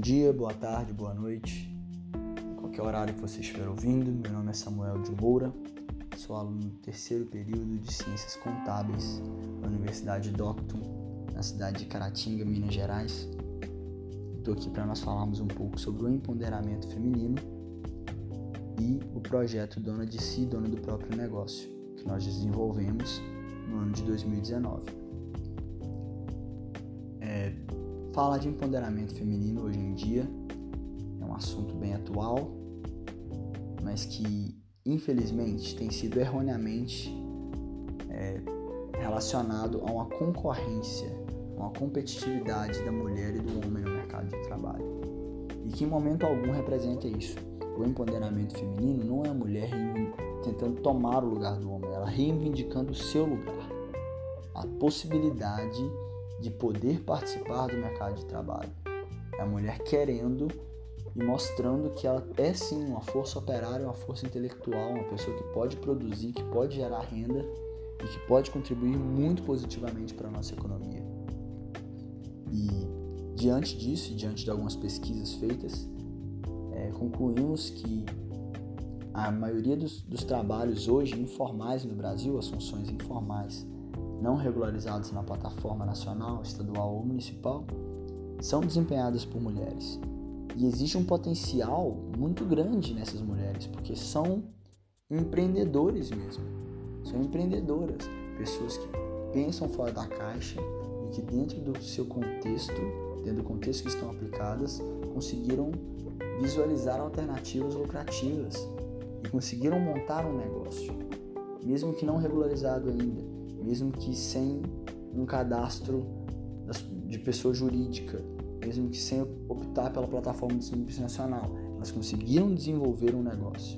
dia, boa tarde, boa noite, qualquer horário que você estiver ouvindo. Meu nome é Samuel de Moura, sou aluno do terceiro período de Ciências Contábeis da Universidade Docton, na cidade de Caratinga, Minas Gerais. Estou aqui para nós falarmos um pouco sobre o empoderamento feminino e o projeto Dona de Si, Dona do Próprio Negócio, que nós desenvolvemos no ano de 2019. É, falar de empoderamento feminino hoje em dia é um assunto bem atual, mas que infelizmente tem sido erroneamente é, relacionado a uma concorrência, a uma competitividade da mulher e do homem no mercado de trabalho. E que em momento algum representa isso. O empoderamento feminino não é a mulher tentando tomar o lugar do homem, ela reivindicando o seu lugar. A possibilidade de poder participar do mercado de trabalho. É a mulher querendo e mostrando que ela é sim uma força operária, uma força intelectual, uma pessoa que pode produzir, que pode gerar renda e que pode contribuir muito positivamente para a nossa economia. E diante disso, diante de algumas pesquisas feitas, é, concluímos que a maioria dos, dos trabalhos hoje informais no Brasil, as funções informais, não regularizados na plataforma nacional, estadual ou municipal, são desempenhadas por mulheres. E existe um potencial muito grande nessas mulheres, porque são empreendedores mesmo. São empreendedoras, pessoas que pensam fora da caixa e que dentro do seu contexto, dentro do contexto que estão aplicadas, conseguiram visualizar alternativas lucrativas e conseguiram montar um negócio, mesmo que não regularizado ainda, mesmo que sem um cadastro de pessoa jurídica, mesmo que sem optar pela plataforma de Simples Nacional. Elas conseguiram desenvolver um negócio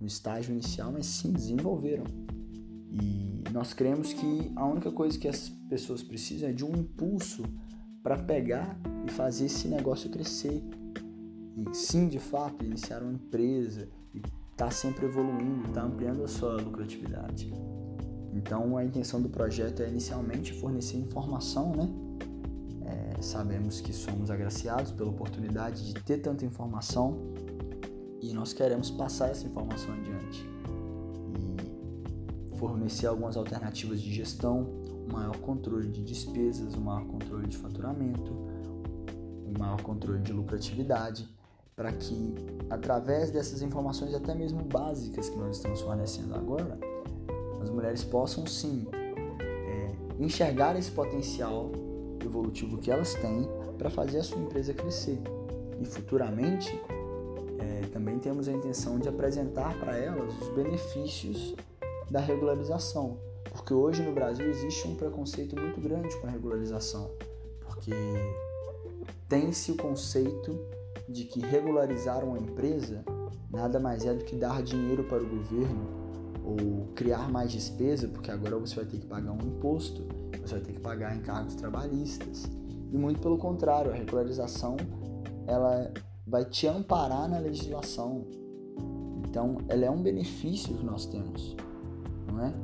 no estágio inicial, mas sim desenvolveram. E nós cremos que a única coisa que essas pessoas precisam é de um impulso para pegar e fazer esse negócio crescer. E sim, de fato, iniciar uma empresa e estar tá sempre evoluindo, estar tá ampliando a sua lucratividade. Então a intenção do projeto é inicialmente fornecer informação, né? É, sabemos que somos agraciados pela oportunidade de ter tanta informação e nós queremos passar essa informação adiante e fornecer algumas alternativas de gestão, um maior controle de despesas, um maior controle de faturamento, um maior controle de lucratividade, para que através dessas informações até mesmo básicas que nós estamos fornecendo agora, as mulheres possam sim é, enxergar esse potencial evolutivo que elas têm para fazer a sua empresa crescer. E futuramente é, também temos a intenção de apresentar para elas os benefícios da regularização, porque hoje no Brasil existe um preconceito muito grande com a regularização, porque tem-se o conceito de que regularizar uma empresa nada mais é do que dar dinheiro para o governo ou criar mais despesa, porque agora você vai ter que pagar um imposto, você vai ter que pagar encargos trabalhistas. E muito pelo contrário, a regularização ela vai te amparar na legislação. Então, ela é um benefício que nós temos, não é?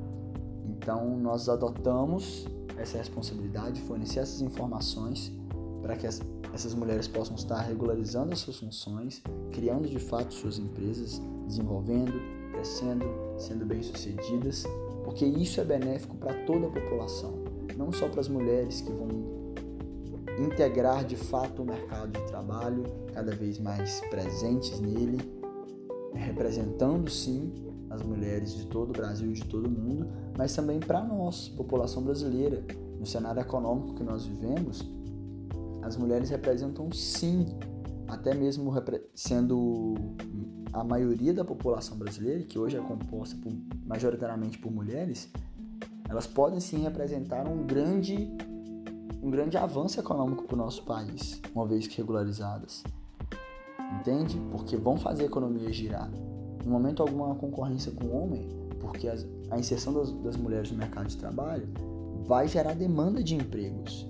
Então, nós adotamos essa responsabilidade de fornecer essas informações para que as, essas mulheres possam estar regularizando as suas funções, criando de fato suas empresas, desenvolvendo, crescendo, sendo bem-sucedidas, porque isso é benéfico para toda a população, não só para as mulheres que vão integrar de fato o mercado de trabalho, cada vez mais presentes nele, representando sim as mulheres de todo o Brasil e de todo o mundo, mas também para nós, população brasileira, no cenário econômico que nós vivemos, as mulheres representam sim, até mesmo sendo a maioria da população brasileira, que hoje é composta por, majoritariamente por mulheres, elas podem sim representar um grande, um grande avanço econômico para o nosso país, uma vez que regularizadas. Entende? Porque vão fazer a economia girar. No momento alguma concorrência com o homem, porque as, a inserção das, das mulheres no mercado de trabalho vai gerar demanda de empregos.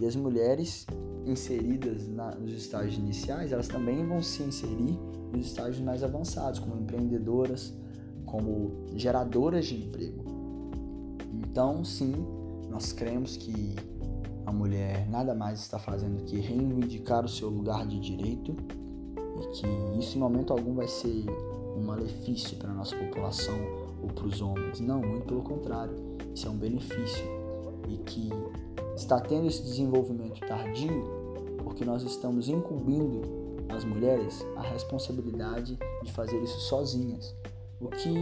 E as mulheres inseridas na, nos estágios iniciais, elas também vão se inserir nos estágios mais avançados, como empreendedoras, como geradoras de emprego. Então, sim, nós cremos que a mulher nada mais está fazendo que reivindicar o seu lugar de direito e que isso em momento algum vai ser um malefício para a nossa população ou para os homens. Não, muito pelo contrário, isso é um benefício e que está tendo esse desenvolvimento tardio porque nós estamos incumbindo as mulheres a responsabilidade de fazer isso sozinhas, o que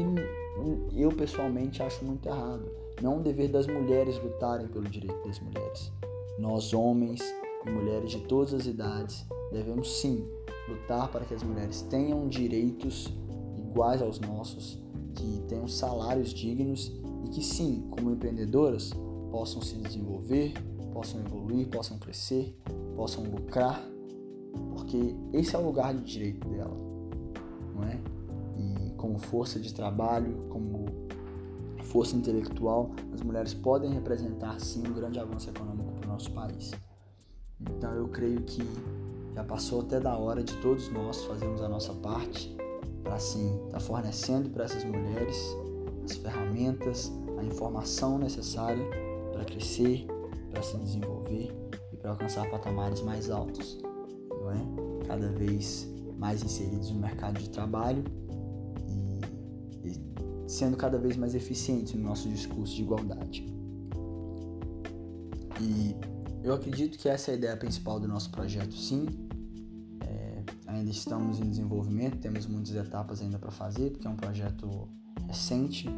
eu pessoalmente acho muito errado. Não é um dever das mulheres lutarem pelo direito das mulheres. Nós, homens e mulheres de todas as idades, devemos sim lutar para que as mulheres tenham direitos iguais aos nossos, que tenham salários dignos e que sim, como empreendedoras, possam se desenvolver, possam evoluir, possam crescer, possam lucrar, porque esse é o lugar de direito dela, não é? E como força de trabalho, como força intelectual, as mulheres podem representar sim um grande avanço econômico para o nosso país. Então eu creio que já passou até da hora de todos nós fazermos a nossa parte para assim estar tá fornecendo para essas mulheres as ferramentas, a informação necessária para crescer, para se desenvolver e para alcançar patamares mais altos, não é? Cada vez mais inseridos no mercado de trabalho e, e sendo cada vez mais eficientes no nosso discurso de igualdade. E eu acredito que essa é a ideia principal do nosso projeto, sim. É, ainda estamos em desenvolvimento, temos muitas etapas ainda para fazer, porque é um projeto recente,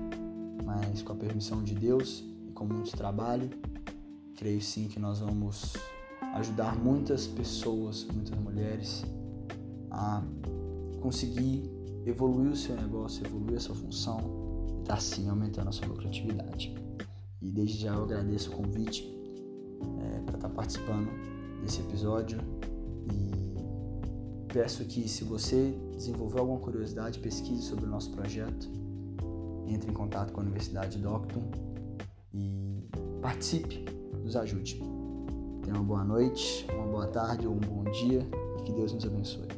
mas com a permissão de Deus e com muito trabalho, creio sim que nós vamos ajudar muitas pessoas, muitas mulheres a conseguir evoluir o seu negócio, evoluir a sua função e estar tá, sim aumentando a sua lucratividade. E desde já eu agradeço o convite é, para estar tá participando desse episódio e peço que se você desenvolver alguma curiosidade, pesquise sobre o nosso projeto, entre em contato com a Universidade Docton e participe, nos ajude. Tenha uma boa noite, uma boa tarde ou um bom dia e que Deus nos abençoe.